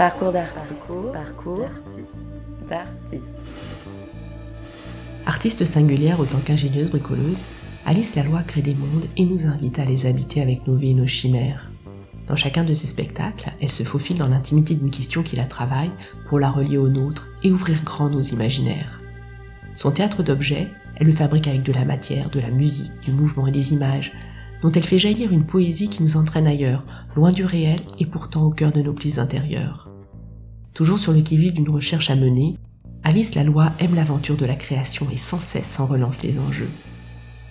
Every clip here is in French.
Parcours d'artiste. Parcours, d'artiste. Artiste singulière autant qu'ingénieuse bricoleuse, Alice Laloy crée des mondes et nous invite à les habiter avec nos vies et nos chimères. Dans chacun de ses spectacles, elle se faufile dans l'intimité d'une question qui la travaille pour la relier aux nôtres et ouvrir grand nos imaginaires. Son théâtre d'objets, elle le fabrique avec de la matière, de la musique, du mouvement et des images, dont elle fait jaillir une poésie qui nous entraîne ailleurs, loin du réel et pourtant au cœur de nos plis intérieurs. Toujours sur le qui-vive d'une recherche à mener, Alice Laloy aime l'aventure de la création et sans cesse en relance les enjeux.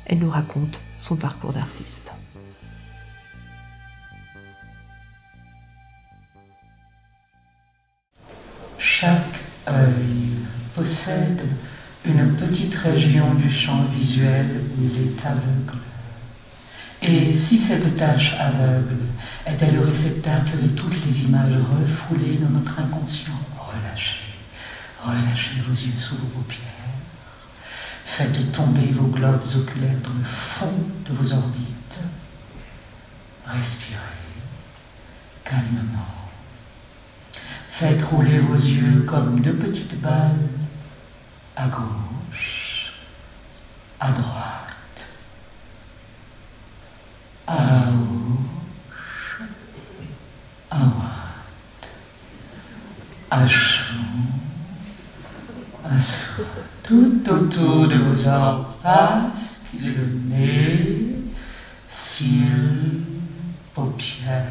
Elle nous raconte son parcours d'artiste. Chaque œil possède une petite région du champ visuel où il est aveugle. Et si cette tâche aveugle était le réceptacle de toutes les images refoulées dans notre inconscient, relâchez, relâchez vos yeux sous vos paupières, faites tomber vos globes oculaires dans le fond de vos orbites, respirez calmement. Faites rouler vos yeux comme deux petites balles à gauche, à droite, à gauche, à droite, à chaud, à chaud, tout autour de vos orifices, puis le nez, cils, paupières,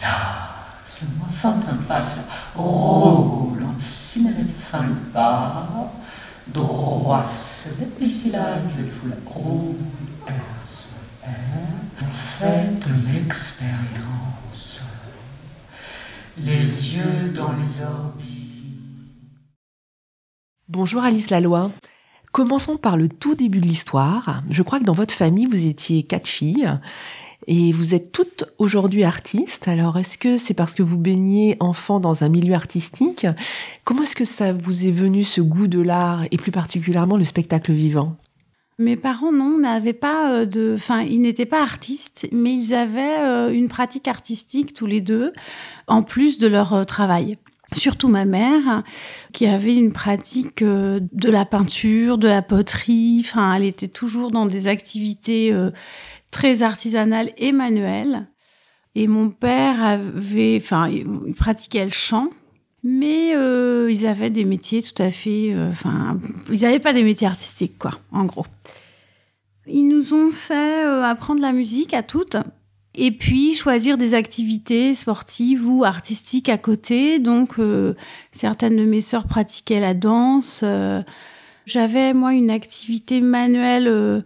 là le moi fantin passe, roule en cinélet fin le bas, droit se déplicie là, vais vous la roule, R, R, faites l'expérience, les yeux dans les orbites. Bonjour Alice Laloy. Commençons par le tout début de l'histoire. Je crois que dans votre famille, vous étiez quatre filles et vous êtes toutes aujourd'hui artistes. Alors, est-ce que c'est parce que vous baignez enfant dans un milieu artistique? Comment est-ce que ça vous est venu ce goût de l'art et plus particulièrement le spectacle vivant? Mes parents, non, n'avaient pas euh, de, enfin, ils n'étaient pas artistes, mais ils avaient euh, une pratique artistique tous les deux, en plus de leur euh, travail. Surtout ma mère, qui avait une pratique de la peinture, de la poterie. Enfin, elle était toujours dans des activités très artisanale et manuelle. Et mon père avait, enfin, il pratiquait le chant, mais euh, ils avaient des métiers tout à fait, euh, enfin, ils n'avaient pas des métiers artistiques, quoi, en gros. Ils nous ont fait euh, apprendre la musique à toutes, et puis choisir des activités sportives ou artistiques à côté. Donc, certaines de mes sœurs pratiquaient la danse. J'avais moi une activité manuelle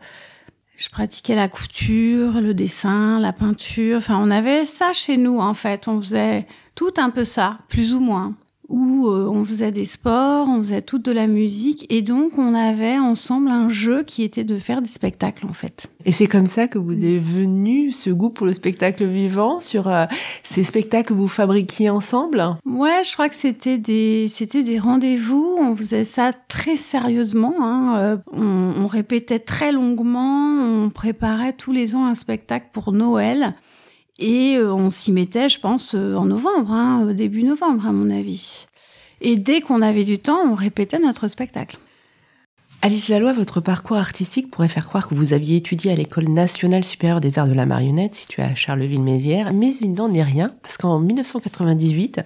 je pratiquais la couture, le dessin, la peinture. Enfin, on avait ça chez nous, en fait. On faisait tout un peu ça, plus ou moins où euh, on faisait des sports, on faisait toute de la musique, et donc on avait ensemble un jeu qui était de faire des spectacles en fait. Et c'est comme ça que vous est venu ce goût pour le spectacle vivant sur euh, ces spectacles que vous fabriquiez ensemble? Ouais, je crois que c'était des c'était des rendez-vous. On faisait ça très sérieusement. Hein. Euh, on, on répétait très longuement. On préparait tous les ans un spectacle pour Noël. Et euh, on s'y mettait, je pense, euh, en novembre, hein, début novembre, à mon avis. Et dès qu'on avait du temps, on répétait notre spectacle. Alice Laloy, votre parcours artistique pourrait faire croire que vous aviez étudié à l'École nationale supérieure des arts de la marionnette, située à Charleville-Mézières, mais il n'en est rien, parce qu'en 1998,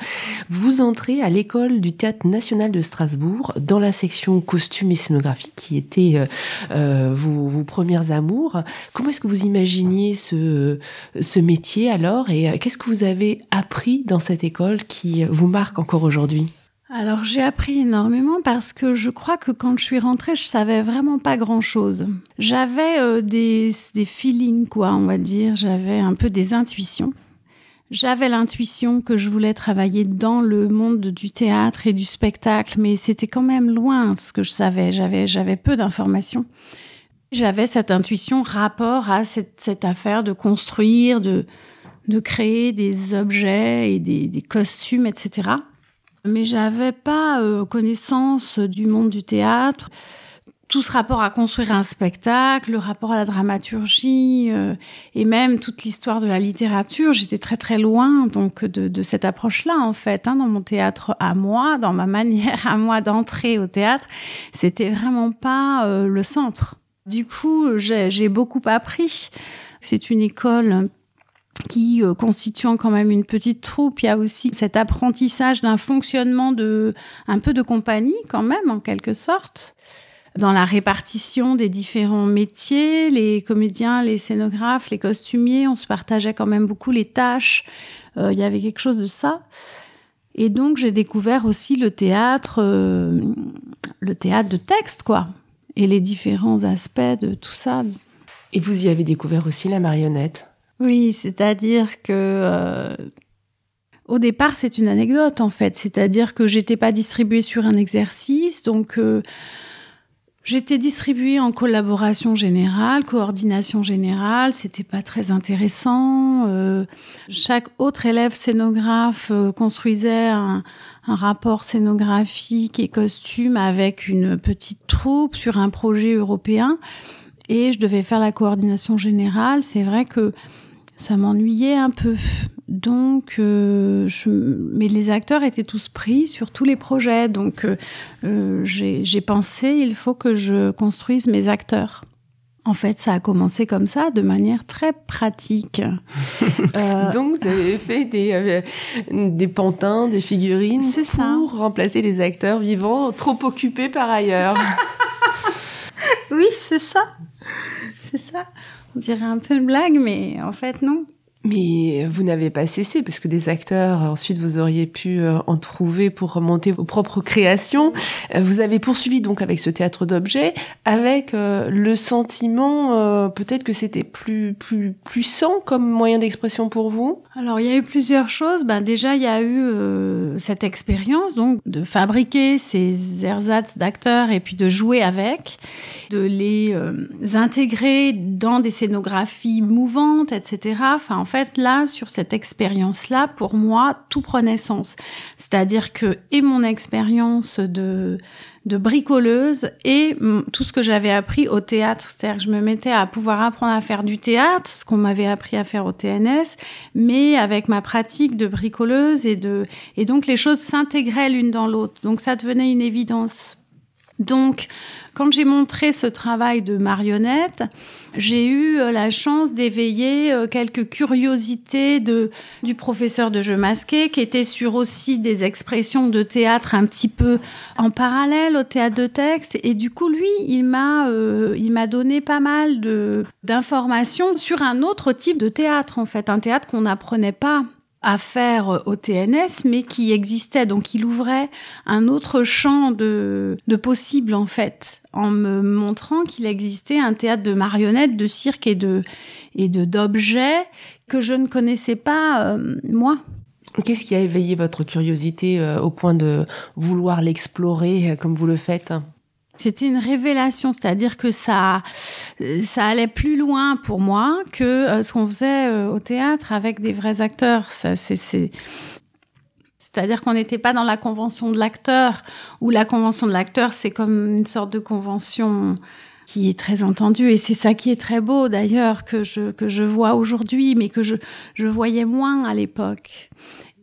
vous entrez à l'École du Théâtre national de Strasbourg, dans la section costume et scénographie, qui était euh, euh, vos, vos, premières amours. Comment est-ce que vous imaginiez ce, métier alors, et euh, qu'est-ce que vous avez appris dans cette école qui vous marque encore aujourd'hui? Alors j'ai appris énormément parce que je crois que quand je suis rentrée, je savais vraiment pas grand-chose. J'avais euh, des, des feelings, quoi, on va dire. J'avais un peu des intuitions. J'avais l'intuition que je voulais travailler dans le monde du théâtre et du spectacle, mais c'était quand même loin ce que je savais. J'avais, j'avais peu d'informations. J'avais cette intuition rapport à cette, cette affaire de construire, de, de créer des objets et des, des costumes, etc mais j'avais pas euh, connaissance du monde du théâtre. tout ce rapport à construire un spectacle, le rapport à la dramaturgie euh, et même toute l'histoire de la littérature, j'étais très très loin donc de, cette approche-là en fait hein, dans mon théâtre à moi, dans ma manière à moi d'entrer au théâtre, c'était vraiment pas euh, le centre. Du coup, j'ai beaucoup appris. C'est une école qui euh, constituant quand même une petite troupe, il y a aussi cet apprentissage d'un fonctionnement de un peu de compagnie quand même en quelque sorte dans la répartition des différents métiers, les comédiens, les scénographes, les costumiers, on se partageait quand même beaucoup les tâches. Euh, il y avait quelque chose de ça. Et donc j'ai découvert aussi le théâtre, euh, le théâtre de texte, quoi, et les différents aspects de tout ça. Et vous y avez découvert aussi la marionnette? Oui, c'est-à-dire que euh, au départ, c'est une anecdote en fait. C'est-à-dire que j'étais pas distribuée sur un exercice, donc euh, j'étais distribuée en collaboration générale, coordination générale. C'était pas très intéressant. Euh, chaque autre élève scénographe construisait un, un rapport scénographique et costume avec une petite troupe sur un projet européen. Et je devais faire la coordination générale. C'est vrai que ça m'ennuyait un peu. Donc, euh, je, mais les acteurs étaient tous pris sur tous les projets. Donc, euh, euh, j'ai pensé, il faut que je construise mes acteurs. En fait, ça a commencé comme ça, de manière très pratique. Donc, vous avez fait des, des pantins, des figurines pour ça. remplacer les acteurs vivants trop occupés par ailleurs. oui, c'est ça. C'est ça. On dirait un peu une blague, mais en fait, non. Mais vous n'avez pas cessé, parce que des acteurs, ensuite, vous auriez pu euh, en trouver pour remonter vos propres créations. Euh, vous avez poursuivi donc avec ce théâtre d'objets, avec euh, le sentiment peut-être que c'était plus plus puissant comme moyen d'expression pour vous? Alors il y a eu plusieurs choses. Ben déjà il y a eu cette expérience donc de fabriquer ces ersatz d'acteurs et puis de jouer avec, de les intégrer dans des scénographies mouvantes, etc. Enfin en fait, là, sur cette expérience-là, pour moi, tout prenait sens. C'est-à-dire que, et mon expérience de, de bricoleuse et tout ce que j'avais appris au théâtre. C'est-à-dire que je me mettais à pouvoir apprendre à faire du théâtre, ce qu'on m'avait appris à faire au TNS, mais avec ma pratique de bricoleuse et de, et donc les choses s'intégraient l'une dans l'autre. Donc ça devenait une évidence. Donc, quand j'ai montré ce travail de marionnette, j'ai eu euh, la chance d'éveiller euh, quelques curiosités de, du professeur de jeu masqué qui était sur aussi des expressions de théâtre un petit peu en parallèle au théâtre de texte. Et du coup, lui, il m'a, euh, il m'a donné pas mal de, d'informations sur un autre type de théâtre, en fait, un théâtre qu'on n'apprenait pas à faire au TNS, mais qui existait. Donc il ouvrait un autre champ de, de possibles, en fait, en me montrant qu'il existait un théâtre de marionnettes, de cirque et de et de d'objets que je ne connaissais pas euh, moi. Qu'est-ce qui a éveillé votre curiosité euh, au point de vouloir l'explorer euh, comme vous le faites? C'était une révélation, c'est-à-dire que ça, ça allait plus loin pour moi que euh, ce qu'on faisait euh, au théâtre avec des vrais acteurs. Ça, c'est, c'est-à-dire qu'on n'était pas dans la convention de l'acteur, où la convention de l'acteur, c'est comme une sorte de convention qui est très entendue. Et c'est ça qui est très beau, d'ailleurs, que je, que je vois aujourd'hui, mais que je, je voyais moins à l'époque.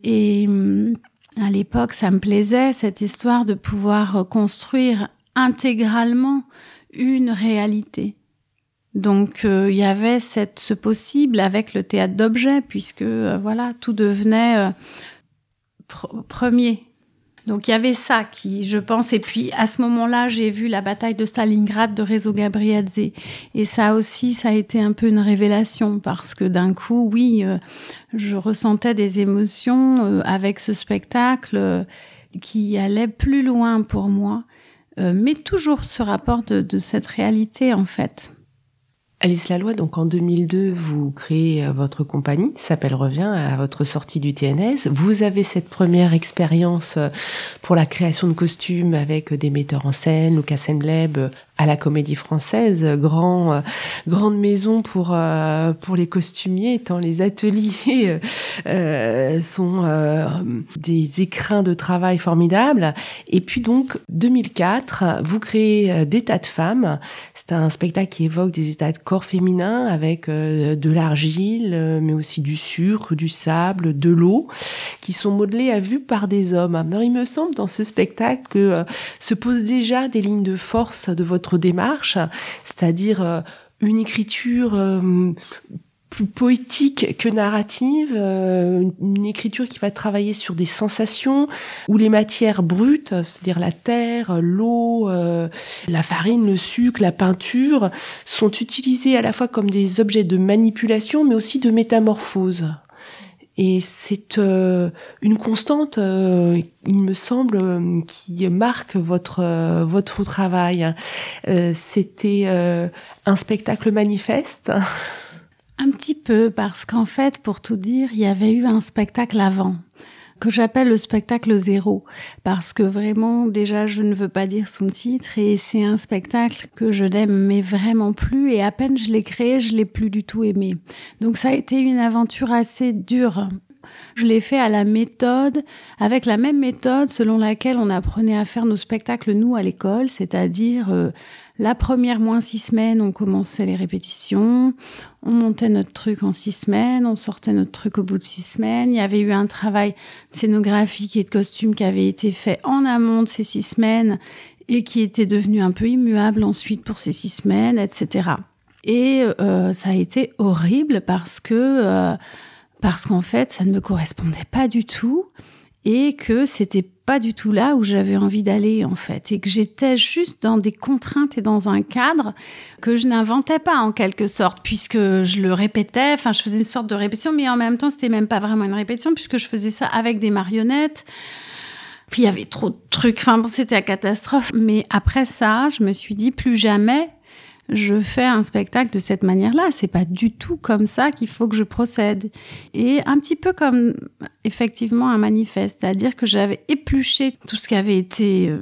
Et hum, à l'époque, ça me plaisait, cette histoire de pouvoir construire intégralement une réalité. Donc euh, il y avait cette, ce possible avec le théâtre d'objets, puisque euh, voilà, tout devenait euh, premier. Donc il y avait ça qui, je pense, et puis à ce moment-là, j'ai vu la bataille de Stalingrad de Rezo Gabriadze, et ça aussi, ça a été un peu une révélation parce que d'un coup, oui, je ressentais des émotions avec ce spectacle qui allait plus loin pour moi mais toujours ce rapport de, cette réalité en fait. Alice Laloy, donc en 2002, vous créez euh, votre compagnie, s'appelle Revient, à votre sortie du TNS. Vous avez cette première expérience euh, pour la création de costumes avec des metteurs en scène, Lucas Endleb, à la Comédie Française, grand, euh, grande maison pour euh, pour les costumiers, tant les ateliers euh, sont des écrins de travail formidables. Et puis donc 2004, vous créez Des tas de femmes. C'est un spectacle qui évoque des états de corps féminins avec de l'argile, mais aussi du sucre, du sable, de l'eau, qui sont modelés à vue par des hommes. Alors il me semble dans ce spectacle que se posent déjà des lignes de force de votre démarche, c'est-à-dire euh, une écriture euh, plus poétique que narrative, euh, une écriture qui va travailler sur des sensations, où les matières brutes, c'est-à-dire la terre, l'eau, la farine, le sucre, la peinture, sont utilisées à la fois comme des objets de manipulation, mais aussi de métamorphose. Et c'est euh, une constante, euh, il me semble, qui marque votre euh, votre travail. C'était un spectacle manifeste. Un petit peu, parce qu'en fait, pour tout dire, il y avait eu un spectacle avant que j'appelle le spectacle zéro. Parce que vraiment déjà je ne veux pas dire son titre et c'est un spectacle que je n'aime mais vraiment plus. Et à peine je l'ai créé je l'ai plus du tout aimé. Donc ça a été une aventure assez dure. Je l'ai fait à la méthode, avec la même méthode selon laquelle on apprenait à faire nos spectacles, nous, à l'école, c'est-à-dire euh, la première moins six semaines, on commençait les répétitions, on montait notre truc en six semaines, on sortait notre truc au bout de six semaines. Il y avait eu un travail scénographique et de costume qui avait été fait en amont de ces six semaines et qui était devenu un peu immuable ensuite pour ces six semaines, etc. Et euh, ça a été horrible parce que euh, parce qu'en fait, ça ne me correspondait pas du tout et que c'était pas du tout là où j'avais envie d'aller en fait. Et que j'étais juste dans des contraintes et dans un cadre que je n'inventais pas en quelque sorte puisque je le répétais. Enfin je faisais une sorte de répétition mais en même temps c'était même pas vraiment une répétition puisque je faisais ça avec des marionnettes. Puis il y avait trop de trucs. Enfin bon c'était la catastrophe. Mais après ça je me suis dit plus jamais je fais un spectacle de cette manière-là. C'est pas du tout comme ça qu'il faut que je procède. Et un petit peu comme effectivement un manifeste, c'est-à-dire que j'avais épluché tout ce qui avait été euh,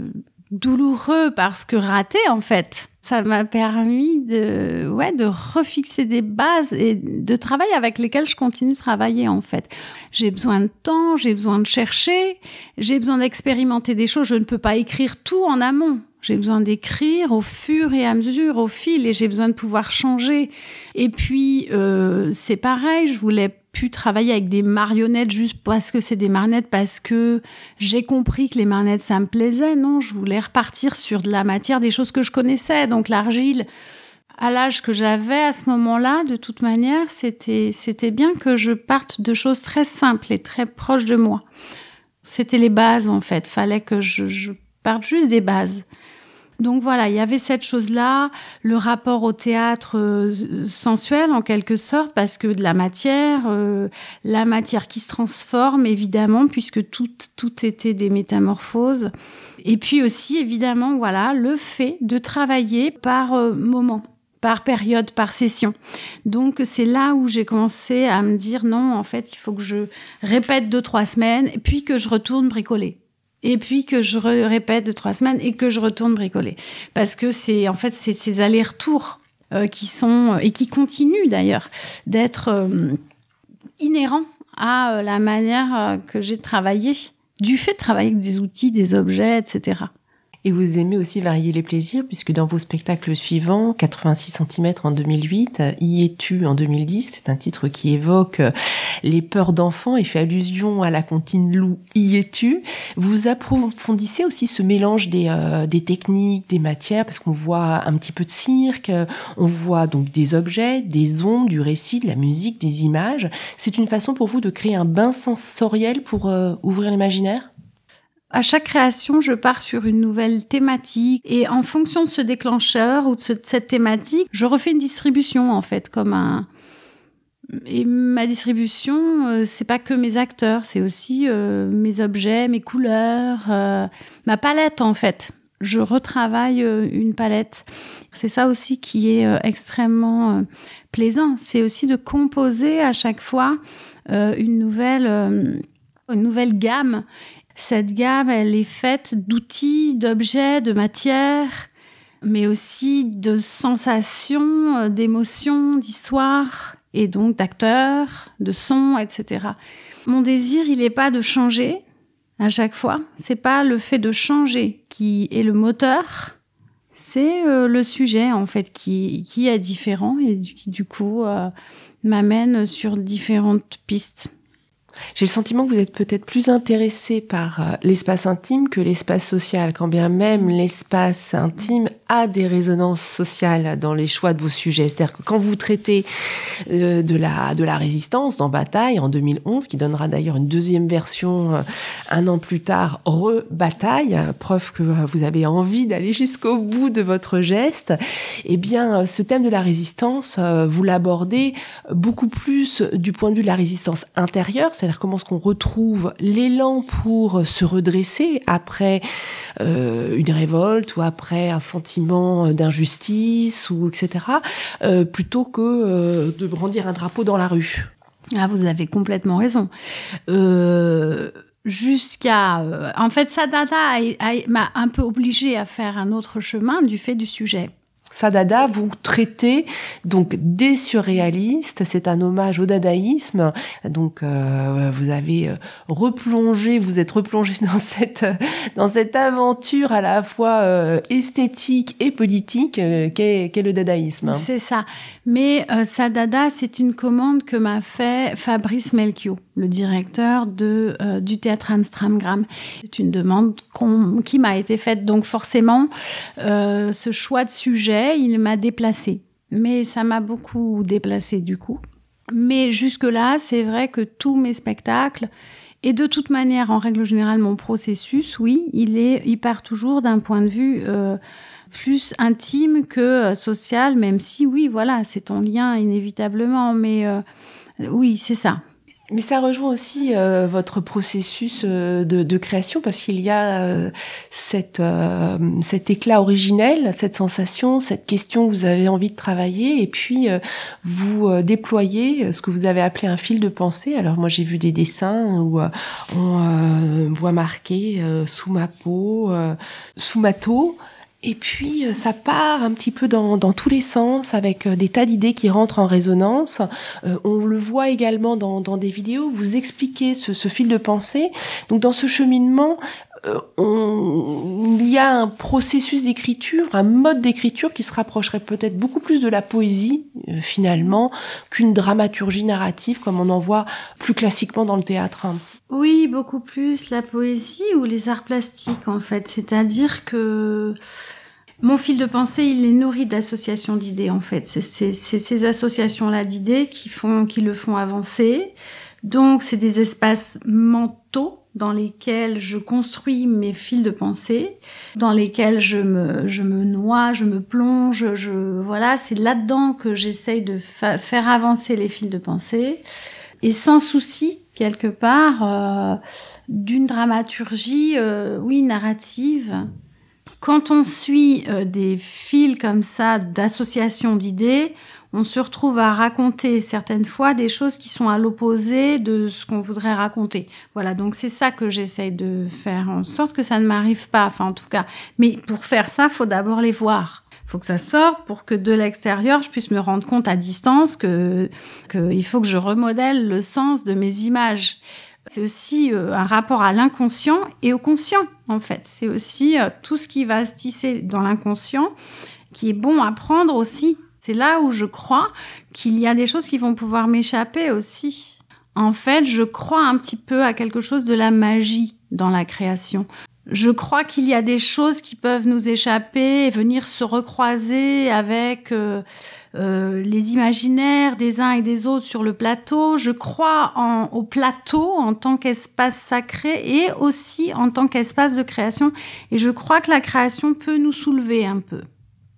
douloureux parce que raté en fait. Ça m'a permis de, ouais, de refixer des bases et de travailler avec lesquelles je continue de travailler en fait. J'ai besoin de temps, j'ai besoin de chercher, j'ai besoin d'expérimenter des choses. Je ne peux pas écrire tout en amont. J'ai besoin d'écrire au fur et à mesure, au fil, et j'ai besoin de pouvoir changer. Et puis, euh, c'est pareil, je voulais plus travailler avec des marionnettes juste parce que c'est des marionnettes, parce que j'ai compris que les marionnettes, ça me plaisait. Non, je voulais repartir sur de la matière, des choses que je connaissais. Donc l'argile, à l'âge que j'avais à ce moment-là, de toute manière, c'était, c'était bien que je parte de choses très simples et très proches de moi. C'était les bases, en fait. Fallait que je, je juste des bases. Donc voilà, il y avait cette chose-là, le rapport au théâtre euh, sensuel en quelque sorte, parce que de la matière, euh, la matière qui se transforme évidemment, puisque tout, tout était des métamorphoses. Et puis aussi évidemment, voilà, le fait de travailler par euh, moment par période, par session. Donc c'est là où j'ai commencé à me dire non, en fait, il faut que je répète deux trois semaines, puis que je retourne bricoler et puis que je répète de trois semaines et que je retourne bricoler. Parce que c'est en fait c'est ces allers-retours euh, qui sont et qui continuent d'ailleurs d'être euh, inhérents à euh, la manière que j'ai travaillé, du fait de travailler avec des outils, des objets, etc. Et vous aimez aussi varier les plaisirs, puisque dans vos spectacles suivants, 86 cm en 2008, Y es-tu en 2010, c'est un titre qui évoque euh, les peurs d'enfants et fait allusion à la comptine loup Y es-tu? Vous approfondissez aussi ce mélange des, euh, des techniques, des matières, parce qu'on voit un petit peu de cirque, on voit donc des objets, des ondes, du récit, de la musique, des images. C'est une façon pour vous de créer un bain sensoriel pour euh, ouvrir l'imaginaire? À chaque création, je pars sur une nouvelle thématique et en fonction de ce déclencheur ou de, cette thématique, je refais une distribution en fait comme un et ma distribution, euh, c'est pas que mes acteurs, c'est aussi euh, mes objets, mes couleurs, euh, ma palette en fait. Je retravaille une palette. C'est ça aussi qui est extrêmement plaisant. C'est aussi de composer à chaque fois une nouvelle, une nouvelle gamme cette gamme, elle est faite d'outils, d'objets, de matières, mais aussi de sensations, euh, d'émotions, d'histoires, et donc d'acteurs, de sons, etc. Mon désir, il n'est pas de changer à chaque fois. C'est pas le fait de changer qui est le moteur. C'est euh, le sujet en fait qui, qui est différent et qui du coup euh, m'amène sur différentes pistes. J'ai le sentiment que vous êtes peut-être plus intéressé par euh, l'espace intime que l'espace social, quand bien même l'espace intime a des résonances sociales dans les choix de vos sujets. C'est-à-dire que quand vous traitez euh, de la résistance dans Bataille en 2011, qui donnera d'ailleurs une deuxième version euh, un an plus tard, re-bataille, preuve que vous avez envie d'aller jusqu'au bout de votre geste, eh bien, ce thème de la résistance, vous l'abordez beaucoup plus du point de vue de la résistance intérieure, comment est-ce qu'on retrouve l'élan pour se redresser après euh, une révolte ou après un sentiment d'injustice ou etc. Euh, plutôt que euh, de brandir un drapeau dans la rue? Ah, vous avez complètement raison. Jusqu'à, en fait, Sadada m'a un peu obligée à faire un autre chemin du fait du sujet. Sadada, vous traitez donc des surréalistes, c'est un hommage au dadaïsme. Donc euh, vous avez euh, replongé, vous êtes replongé dans cette dans cette aventure à la fois euh, esthétique et politique qu'est le dadaïsme. C'est ça. Mais Sadada, c'est une commande que m'a fait Fabrice Melchior, le directeur de du théâtre Amstramgram. C'est une demande qui m'a été faite. Donc forcément, ce choix de sujet il m'a déplacé. Mais ça m'a beaucoup déplacé du coup. Mais jusque-là, c'est vrai que tous mes spectacles, et de toute manière, en règle générale, mon processus, oui, il, est, il part toujours d'un point de vue euh, plus intime que euh, social, même si, oui, voilà, c'est en lien inévitablement. Mais euh, oui, c'est ça. Mais ça rejoint aussi euh, votre processus euh, de, de, création parce qu'il y a euh, cette, cet éclat originel, cette sensation, cette question que vous avez envie de travailler et puis vous déployez ce que vous avez appelé un fil de pensée. Alors moi j'ai vu des dessins où on voit marqué sous ma peau, sous ma taux et puis euh, ça part un petit peu dans, dans tous les sens avec euh, des tas d'idées qui rentrent en résonance. Euh, on le voit également dans, dans, des vidéos. Vous expliquez ce, ce, fil de pensée. Donc dans ce cheminement, on, il y a un processus d'écriture, un mode d'écriture qui se rapprocherait peut-être beaucoup plus de la poésie finalement qu'une dramaturgie narrative comme on en voit plus classiquement dans le théâtre. Oui, beaucoup plus la poésie ou les arts plastiques en fait. C'est-à-dire que mon fil de pensée, il est nourri d'associations d'idées en fait. C'est ces associations-là d'idées qui font, qui le font avancer. Donc c'est des espaces mentaux dans lesquels je construis mes fils de pensée, dans lesquels je me, je me noie, je me plonge, je, voilà, c'est là-dedans que j'essaye de faire avancer les fils de pensée et sans souci quelque part euh, d'une dramaturgie, euh, oui, narrative. Quand on suit euh, des fils comme ça d'association d'idées, on se retrouve à raconter certaines fois des choses qui sont à l'opposé de ce qu'on voudrait raconter. Voilà, donc c'est ça que j'essaye de faire en sorte que ça ne m'arrive pas, enfin en tout cas. Mais pour faire ça, faut d'abord les voir faut que ça sorte pour que de l'extérieur, je puisse me rendre compte à distance que, faut que je remodèle le sens de mes images. C'est aussi euh, un rapport à l'inconscient et au conscient, en fait. C'est aussi euh, tout ce qui va se tisser dans l'inconscient qui est bon à prendre aussi. C'est là où je crois qu'il y a des choses qui vont pouvoir m'échapper aussi. En fait, je crois un petit peu à quelque chose de la magie dans la création je crois qu'il y a des choses qui peuvent nous échapper et venir se recroiser avec euh, euh, les imaginaires des uns et des autres sur le plateau. Je crois en, au plateau en tant qu'espace sacré et aussi en tant qu'espace de création. Et je crois que la création peut nous soulever un peu.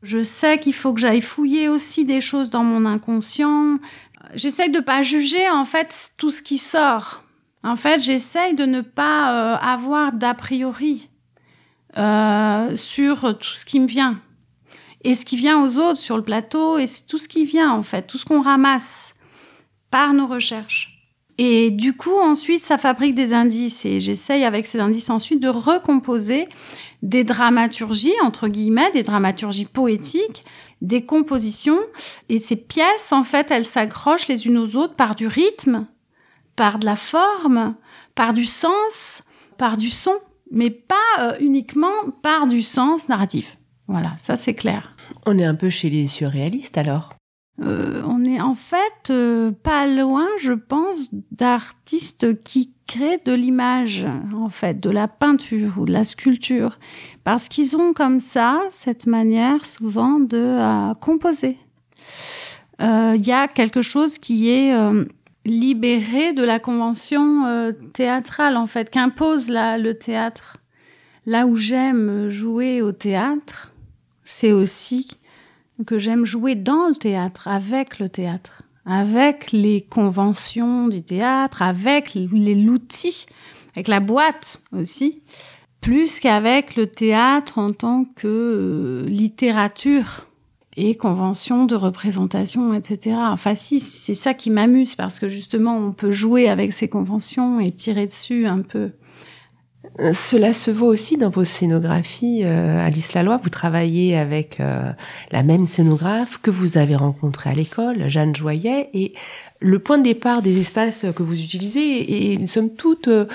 Je sais qu'il faut que j'aille fouiller aussi des choses dans mon inconscient. J'essaye de pas juger en fait tout ce qui sort en fait, j'essaye de ne pas euh, avoir d'a priori euh, sur tout ce qui me vient. Et ce qui vient aux autres sur le plateau, et tout ce qui vient, en fait, tout ce qu'on ramasse par nos recherches. Et du coup, ensuite, ça fabrique des indices et j'essaye avec ces indices ensuite de recomposer des dramaturgies, entre guillemets, des dramaturgies poétiques, des compositions. Et ces pièces, en fait, elles s'accrochent les unes aux autres par du rythme, par de la forme, par du sens, par du son, mais pas euh, uniquement par du sens narratif. Voilà, ça c'est clair. On est un peu chez les surréalistes alors? Euh, on est en fait euh, pas loin, je pense, d'artistes qui créent de l'image, en fait, de la peinture ou de la sculpture, parce qu'ils ont comme ça cette manière souvent de composer. Il y a quelque chose qui est libéré de la convention théâtrale, en fait, qu'impose le théâtre. Là où j'aime jouer au théâtre, c'est aussi que j'aime jouer dans le théâtre, avec le théâtre, avec les conventions du théâtre, avec l'outil, avec la boîte aussi, plus qu'avec le théâtre en tant que euh, littérature et convention de représentation, etc. Enfin, si, c'est ça qui m'amuse parce que justement, on peut jouer avec ces conventions et tirer dessus un peu. Cela se voit aussi dans vos scénographies, euh, Alice Laloy. Vous travaillez avec euh, la même scénographe que vous avez rencontrée à l'école, Jeanne Joyet, et le point de départ des espaces que vous utilisez est, somme toute, euh,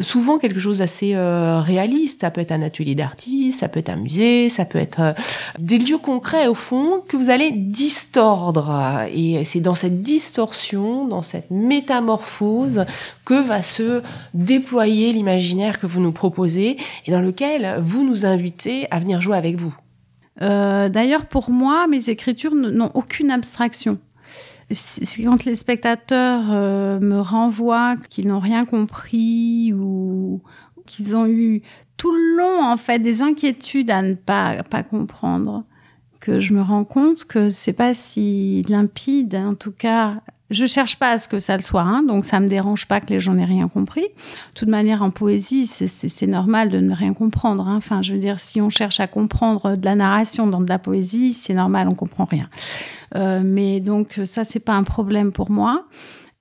souvent quelque chose d'assez réaliste. Ça peut être un atelier d'artiste, ça peut être un musée, ça peut être des lieux concrets au fond que vous allez distordre. Et c'est dans cette distorsion, dans cette métamorphose que va se déployer l'imaginaire que vous nous proposez et dans lequel vous nous invitez à venir jouer avec vous. D'ailleurs, pour moi, mes écritures n'ont aucune abstraction c'est quand les spectateurs euh, me renvoient qu'ils n'ont rien compris ou qu'ils ont eu tout le long en fait des inquiétudes à ne pas pas comprendre que je me rends compte que c'est pas si limpide en tout cas je cherche pas à ce que ça le soit, hein, donc ça me dérange pas que les gens n'aient rien compris. De toute manière, en poésie, c'est normal de ne rien comprendre. Hein. Enfin, je veux dire, si on cherche à comprendre de la narration dans de la poésie, c'est normal, on comprend rien. Euh, mais donc ça, c'est pas un problème pour moi.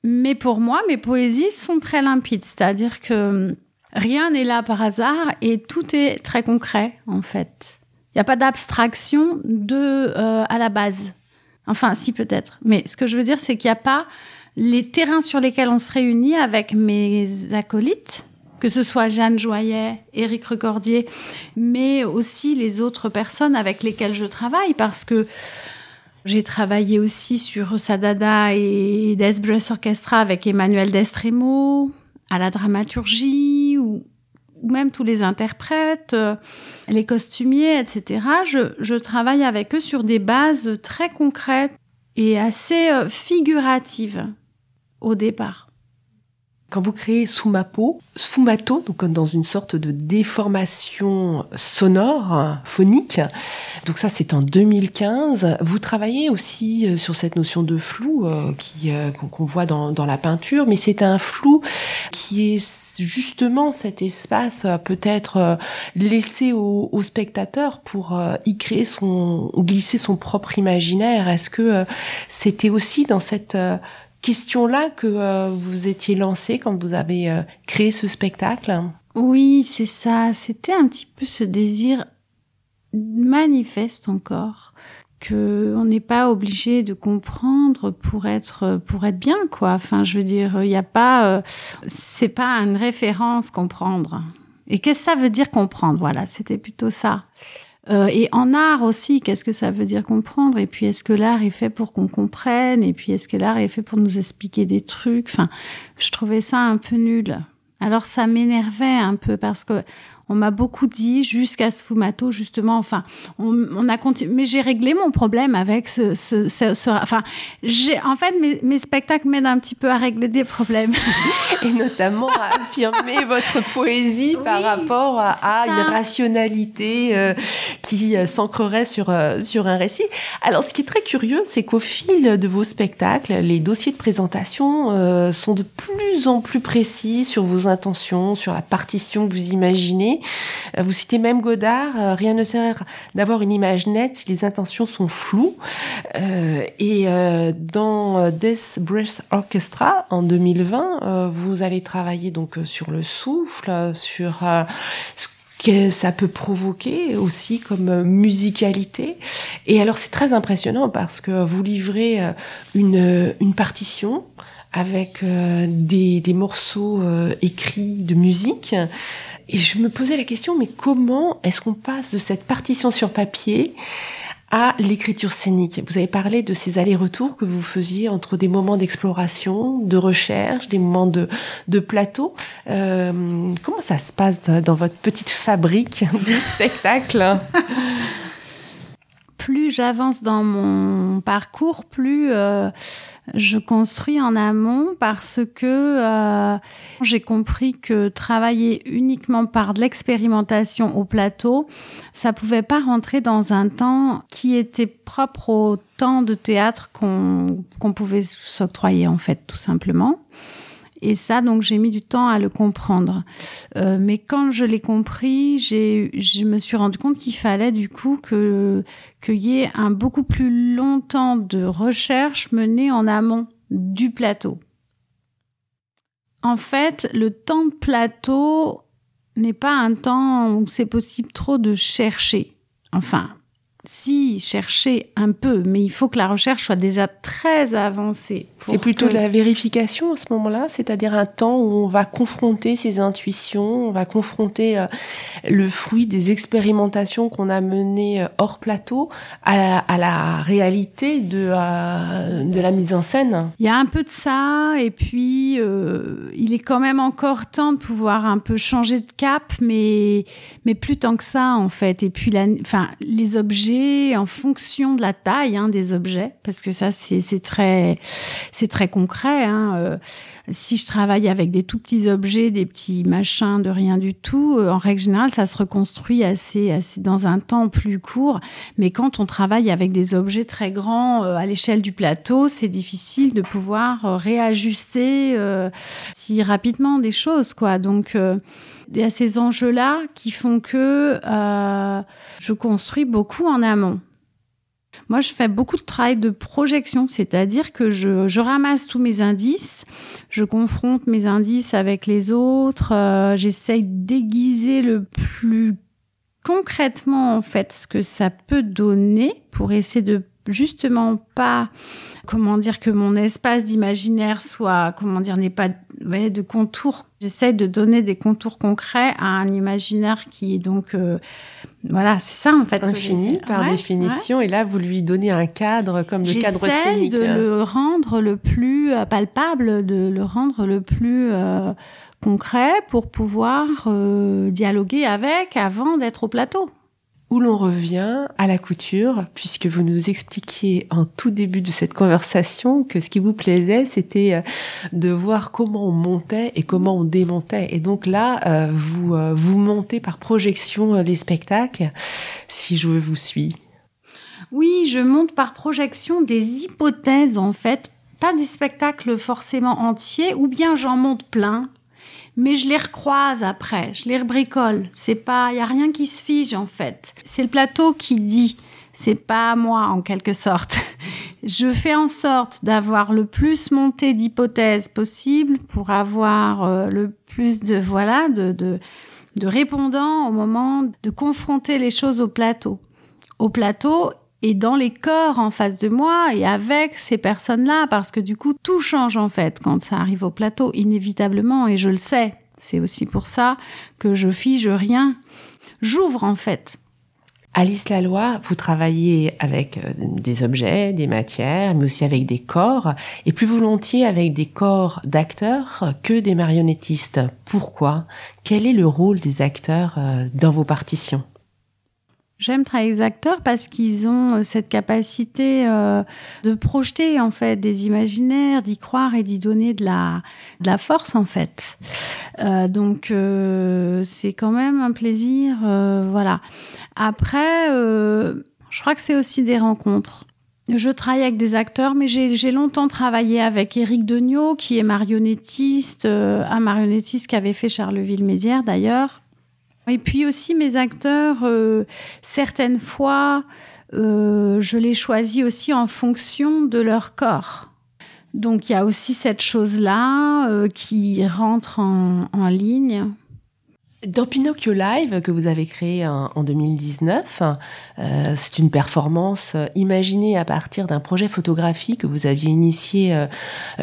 Mais pour moi, mes poésies sont très limpides, c'est-à-dire que rien n'est là par hasard et tout est très concret en fait. Il n'y a pas d'abstraction euh, à la base. Enfin, si peut-être. Mais ce que je veux dire, c'est qu'il n'y a pas les terrains sur lesquels on se réunit avec mes acolytes, que ce soit Jeanne Joyet, Éric Recordier, mais aussi les autres personnes avec lesquelles je travaille, parce que j'ai travaillé aussi sur Sadada et Desbress Orchestra avec Emmanuel Destremo, à la dramaturgie, ou ou même tous les interprètes, euh, les costumiers, etc., je, travaille avec eux sur des bases très concrètes et assez euh, figuratives au départ. Quand vous créez Sous ma peau, sfumato, dans une sorte de déformation sonore, phonique, donc ça c'est en 2015, vous travaillez aussi euh, sur cette notion de flou euh, qui euh, qu'on voit dans, dans, la peinture, mais c'est un flou qui est justement cet espace peut-être laissé au, au, spectateur pour y créer son, glisser son propre imaginaire. Est-ce que c'était aussi dans cette question-là que euh, vous étiez lancé quand vous avez euh, créé ce spectacle? Oui, c'est ça. C'était un petit peu ce désir manifeste encore que on n'est pas obligé de comprendre pour être pour être bien quoi. Enfin, je veux dire, il n'y a pas euh, c'est pas une référence comprendre. Et qu'est-ce que ça veut dire comprendre? Voilà, c'était plutôt ça. Euh, et en art aussi, qu'est-ce que ça veut dire comprendre? Et puis, est-ce que l'art est fait pour qu'on comprenne? Et puis, est-ce que l'art est fait pour nous expliquer des trucs? Enfin, je trouvais ça un peu nul. Alors, ça m'énervait un peu parce que on m'a beaucoup dit jusqu'à ce fumato justement. Enfin, on, a continué, mais j'ai réglé mon problème avec ce, ce, ce, enfin, j'ai en fait mes, mes spectacles m'aident un petit peu à régler des problèmes et notamment à affirmer votre poésie par rapport à, une rationalité euh, qui euh, s'ancrerait sur euh, sur un récit. Alors, ce qui est très curieux, c'est qu'au fil de vos spectacles, les dossiers de présentation sont de plus en plus précis sur vos intentions, sur la partition que vous imaginez papier. Vous citez même Godard, rien ne sert d'avoir une image nette si les intentions sont floues. et dans Death Breath Orchestra en 2020, vous allez travailler donc sur le souffle, sur ce que ça peut provoquer aussi comme musicalité. Et alors c'est très impressionnant parce que vous livrez euh, une, partition avec euh, des, morceaux euh, écrits de musique. Et je me posais la question, mais comment est-ce qu'on passe de cette partition sur papier à l'écriture scénique? Vous avez parlé de ces allers-retours que vous faisiez entre des moments d'exploration, de recherche, des moments de, de plateau. Euh, comment ça se passe dans votre petite fabrique du spectacle? plus j'avance dans mon parcours, plus euh, je construis en amont parce que euh, j'ai compris que travailler uniquement par de l'expérimentation au plateau, ça pouvait pas rentrer dans un temps qui était propre au temps de théâtre qu'on qu'on pouvait s'octroyer en fait, tout simplement. Et ça, donc, j'ai mis du temps à le comprendre. Euh, mais quand je l'ai compris, j'ai, je me suis rendu compte qu'il fallait du coup que qu'il y ait un beaucoup plus longtemps de recherche menée en amont du plateau. En fait, le temps de plateau n'est pas un temps où c'est possible trop de chercher. Enfin, si, chercher un peu, mais il faut que la recherche soit déjà très avancée. C'est plutôt de la vérification à ce moment-là, c'est-à-dire un temps où on va confronter ses intuitions, on va confronter euh, le fruit des expérimentations qu'on a menées euh, hors plateau à la, à la réalité de, euh, de la mise en scène. Il y a un peu de ça, et puis il est quand même encore temps de pouvoir un peu changer de cap, mais, mais plus tant que ça en fait. Et puis la, enfin, les objets en fonction de la taille hein, des objets, parce que ça c'est très c'est très concret. Hein. Euh, si je travaille avec des tout petits objets, des petits machins de rien du tout, euh, en règle générale, ça se reconstruit assez, assez dans un temps plus court. Mais quand on travaille avec des objets très grands euh, à l'échelle du plateau, c'est difficile de pouvoir réajuster rapidement des choses, quoi. Donc il y a ces enjeux-là qui font que euh, je construis beaucoup en amont. Moi, je fais beaucoup de travail de projection, c'est-à-dire que je, je, ramasse tous mes indices, je confronte mes indices avec les autres, euh, j'essaye d'aiguiser le plus concrètement en fait ce que ça peut donner pour essayer de justement pas comment dire que mon espace d'imaginaire soit comment dire n'est pas ouais, de contours j'essaie de donner des contours concrets à un imaginaire qui est donc euh, voilà c'est ça en fait infini par définition et là vous lui donnez un cadre comme le cadre scénique de le rendre le plus euh, palpable de le rendre le plus euh, concret pour pouvoir dialoguer avec avant d'être au plateau où l'on revient à la couture, puisque vous nous expliquiez en tout début de cette conversation que ce qui vous plaisait, c'était euh, de voir comment on montait et comment on démontait. Et donc là, euh, vous, euh, vous montez par projection les spectacles, si je vous suis. Oui, je monte par projection des hypothèses, en fait, pas des spectacles forcément entiers, ou bien j'en monte plein, mais je les recroise après, je les rebricole. C'est pas, y a rien qui se fige en fait. C'est le plateau qui dit. C'est pas moi en quelque sorte. je fais en sorte d'avoir le plus monté d'hypothèses possible pour avoir euh, le plus de voilà de, de de répondants au moment de confronter les choses au plateau. Au plateau et dans les corps en face de moi et avec ces personnes-là, parce que du coup, tout change en fait quand ça arrive au plateau, inévitablement, et je le sais. C'est aussi pour ça que je fige rien. J'ouvre en fait. Alice Laloy, vous travaillez avec euh, des objets, des matières, mais aussi avec des corps, et plus volontiers avec des corps d'acteurs que des marionnettistes. Pourquoi? Quel est le rôle des acteurs euh, dans vos partitions? J'aime travailler avec les acteurs parce qu'ils ont euh, cette capacité euh, de projeter en fait des imaginaires, d'y croire et d'y donner de la de la force en fait. Euh, donc euh, c'est quand même un plaisir, euh, voilà. Après, je crois que c'est aussi des rencontres. Je travaille avec des acteurs, mais j'ai longtemps travaillé avec Éric Degnaud, qui est marionnettiste, un marionnettiste qui avait fait Charleville-Mézières d'ailleurs Et puis aussi mes acteurs, euh, certaines fois, euh, je les choisis aussi en fonction de leur corps. Donc il y a aussi cette chose-là euh, qui rentre en, en ligne. Dans Pinocchio Live, que vous avez créé en, 2019, euh, c'est une performance imaginée à partir d'un projet photographique que vous aviez initié euh,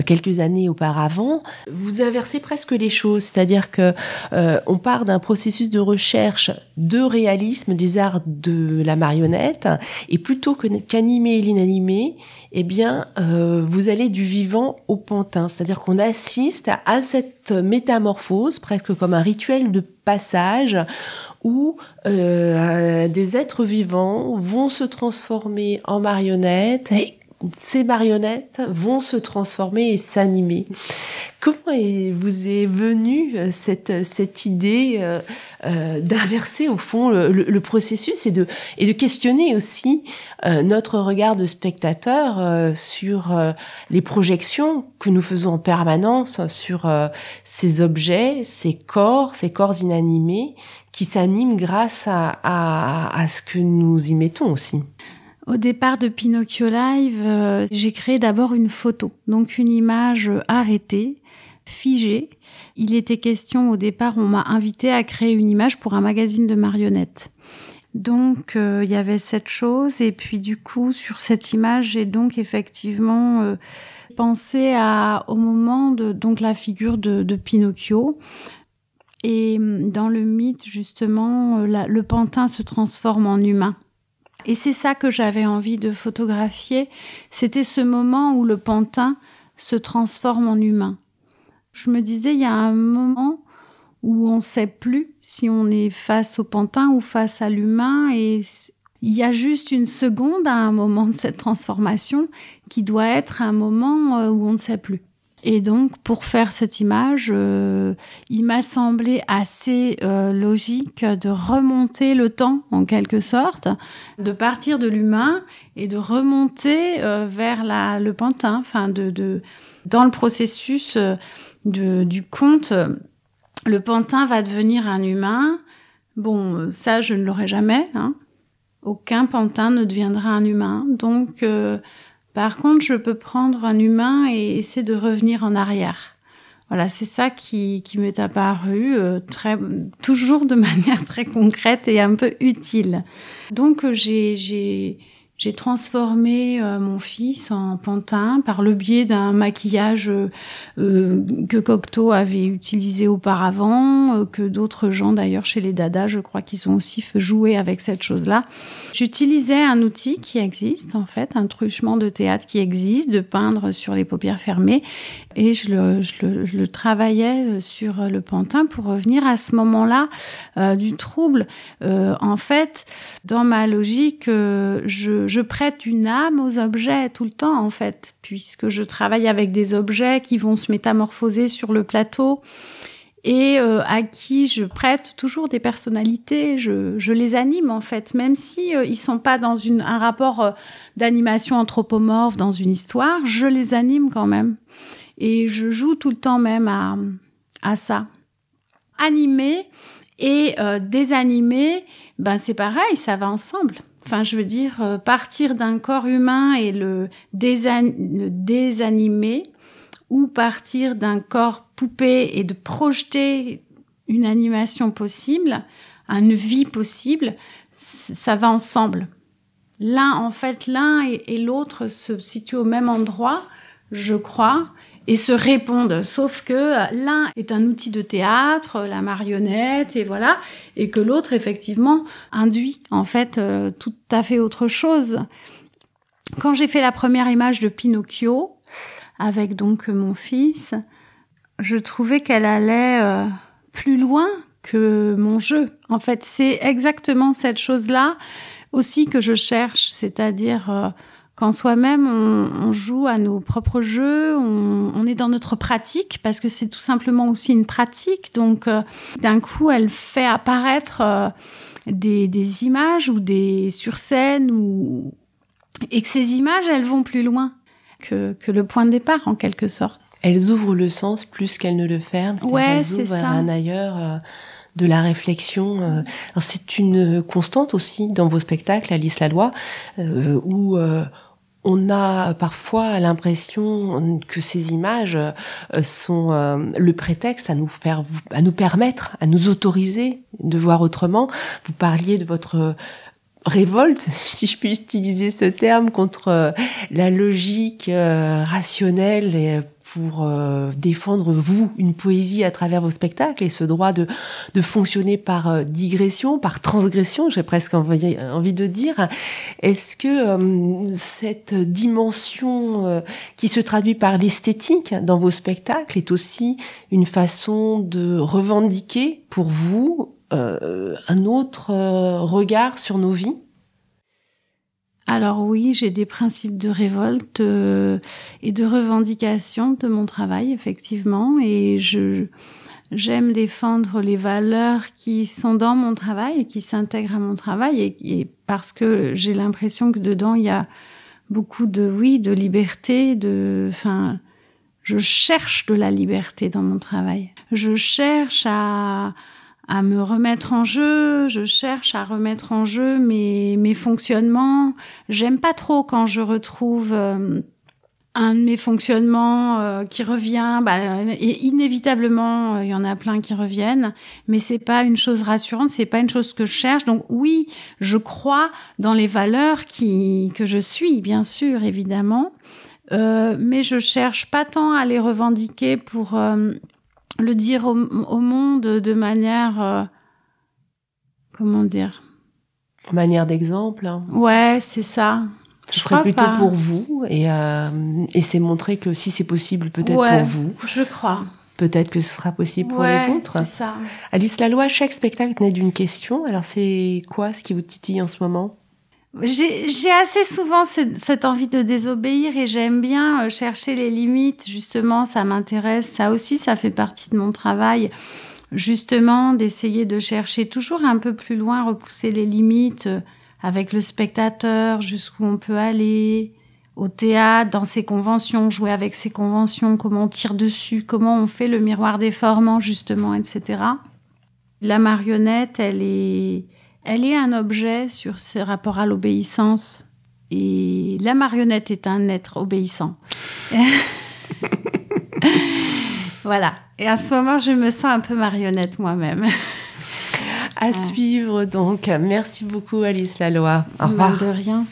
quelques années auparavant. Vous inversez presque les choses, c'est-à-dire que euh, on part d'un processus de recherche de réalisme des arts de la marionnette, et plutôt qu'animer l'inanimé, eh bien, euh, vous allez du vivant au pantin, c'est-à-dire qu'on assiste à, cette métamorphose, presque comme un rituel de passage, où euh, des êtres vivants vont se transformer en marionnettes et ces marionnettes vont se transformer et s'animer. Comment vous est venue euh, cette, cette idée euh, euh, d'inverser au fond le, processus et de, et de questionner aussi notre regard de spectateur sur les projections que nous faisons en permanence sur ces objets, ces corps, ces corps inanimés qui s'animent grâce à, à ce que nous y mettons aussi au départ de Pinocchio Live, euh, j'ai créé d'abord une photo, donc une image arrêtée, figée. Il était question au départ, on m'a invité à créer une image pour un magazine de marionnettes. Donc euh, il y avait cette chose et puis du coup sur cette image j'ai donc effectivement euh, pensé à au moment de donc la figure de, de Pinocchio et dans le mythe justement le pantin se transforme en humain et c'est ça que j'avais envie de photographier. C'était ce moment où le pantin se transforme en humain. Je me disais, il y a un moment où on ne sait plus si on est face au pantin ou face à l'humain et il y a juste une seconde à un moment de cette transformation qui doit être un moment euh, où on ne sait plus. Et donc, pour faire cette image, euh, il m'a semblé assez euh, logique de remonter le temps, en quelque sorte, de partir de l'humain et de remonter euh, vers le pantin. Enfin, dans le processus de, du conte, le pantin va devenir un humain. Bon, ça, je ne l'aurai jamais. Hein. Aucun pantin ne deviendra un humain. Donc, par contre, je peux prendre un humain et essayer de revenir en arrière. Voilà, c'est ça qui, qui m'est apparu euh, très, toujours de manière très concrète et un peu utile. Donc, j'ai, j'ai, transformé euh, mon fils en pantin par le biais d'un maquillage euh, que Cocteau avait utilisé auparavant, euh, que d'autres gens d'ailleurs chez les Dada, je crois qu'ils ont aussi jouer avec cette chose-là. J'utilisais un outil qui existe en fait, un truchement de théâtre qui existe, de peindre sur les paupières fermées, et je le travaillais sur le pantin pour revenir à ce moment-là du trouble. en fait, dans ma logique, je je, prête une âme aux objets tout le temps, en fait, puisque je travaille avec des objets qui vont se métamorphoser sur le plateau et euh, à qui je prête toujours des personnalités, je, les anime en fait, même si euh, ils sont pas dans une, un rapport euh, d'animation anthropomorphe dans une histoire, je les anime quand même. Et je joue tout le temps même à, à ça. Animer et désanimer, ben c'est pareil, ça va ensemble. Enfin, je veux dire, euh, partir d'un corps humain et le, désanimer, ou partir d'un corps poupée et de projeter une animation possible, une vie possible, ça va ensemble. L'un, en fait, l'un et l'autre se situent au même endroit, je crois, et se répondent. Sauf que l'un est un outil de théâtre, la marionnette, et voilà, et que l'autre, effectivement, induit en fait euh, tout à fait autre chose. Quand j'ai fait la première image de Pinocchio, avec donc mon fils, je trouvais qu'elle allait euh, plus loin que mon jeu. En fait, c'est exactement cette chose-là aussi que je cherche, c'est-à-dire... Euh, quand soi-même on, joue à nos propres jeux, on, est dans notre pratique parce que c'est tout simplement aussi une pratique. Donc euh, d'un coup, elle fait apparaître euh, des, images ou des sur scène ou et que ces images, elles vont plus loin que, le point de départ en quelque sorte. Elles ouvrent le sens plus qu'elles ne le ferment. Ouais, c'est ça. un ailleurs. Euh, de la réflexion. C'est une constante aussi dans vos spectacles, Alice Laloy, où on a parfois l'impression que ces images sont le prétexte à nous faire, à nous permettre, à nous autoriser de voir autrement. Vous parliez de votre révolte, si je puis utiliser ce terme, contre euh, la logique euh, rationnelle et pour euh, défendre vous une poésie à travers vos spectacles et ce droit de, de fonctionner par digression, par transgression, j'ai presque envie, envie de dire. Est-ce que cette dimension qui se traduit par l'esthétique dans vos spectacles est aussi une façon de revendiquer pour vous euh, un autre euh, regard sur nos vies? Alors oui, j'ai des principes de révolte euh, et de revendication de mon travail, effectivement, et je j'aime défendre les valeurs qui sont dans mon travail et qui s'intègrent à mon travail, et, et parce que j'ai l'impression que dedans il y a beaucoup de oui, de liberté, de, enfin, je cherche de la liberté dans mon travail. Je cherche à à me remettre en jeu, je cherche à remettre en jeu mes, mes fonctionnements. J'aime pas trop quand je retrouve euh, un de mes fonctionnements euh, qui revient, bah, et inévitablement il y en a plein qui reviennent, mais c'est pas une chose rassurante, c'est pas une chose que je cherche. Donc oui, je crois dans les valeurs qui que je suis, bien sûr, évidemment, euh, mais je cherche pas tant à les revendiquer pour le dire au, monde de manière euh, comment dire? De manière d'exemple hein. ouais c'est ça. Ce serait plutôt pour vous et, euh, et c'est montrer que si c'est possible peut-être pour vous. je crois. Peut-être que ce sera possible pour les autres. c'est ça. Alice Laloy chaque spectacle naît d'une question. Alors c'est quoi ce qui vous titille en ce moment? J'ai assez souvent cette envie de désobéir et j'aime bien euh, chercher les limites. Justement, ça m'intéresse. Ça aussi, ça fait partie de mon travail. Justement, d'essayer de chercher toujours un peu plus loin, repousser les limites euh, avec le spectateur, jusqu'où on peut aller, au théâtre, dans ses conventions, jouer avec ses conventions, comment on tire dessus, comment on fait le miroir déformant, justement, etc. La marionnette, elle est elle est un objet sur ce rapport à l'obéissance. Et la marionnette est un être obéissant. voilà. Et à ce moment, je me sens un peu marionnette moi-même. À suivre donc. Merci beaucoup Alice Laloy. Au revoir. De rien.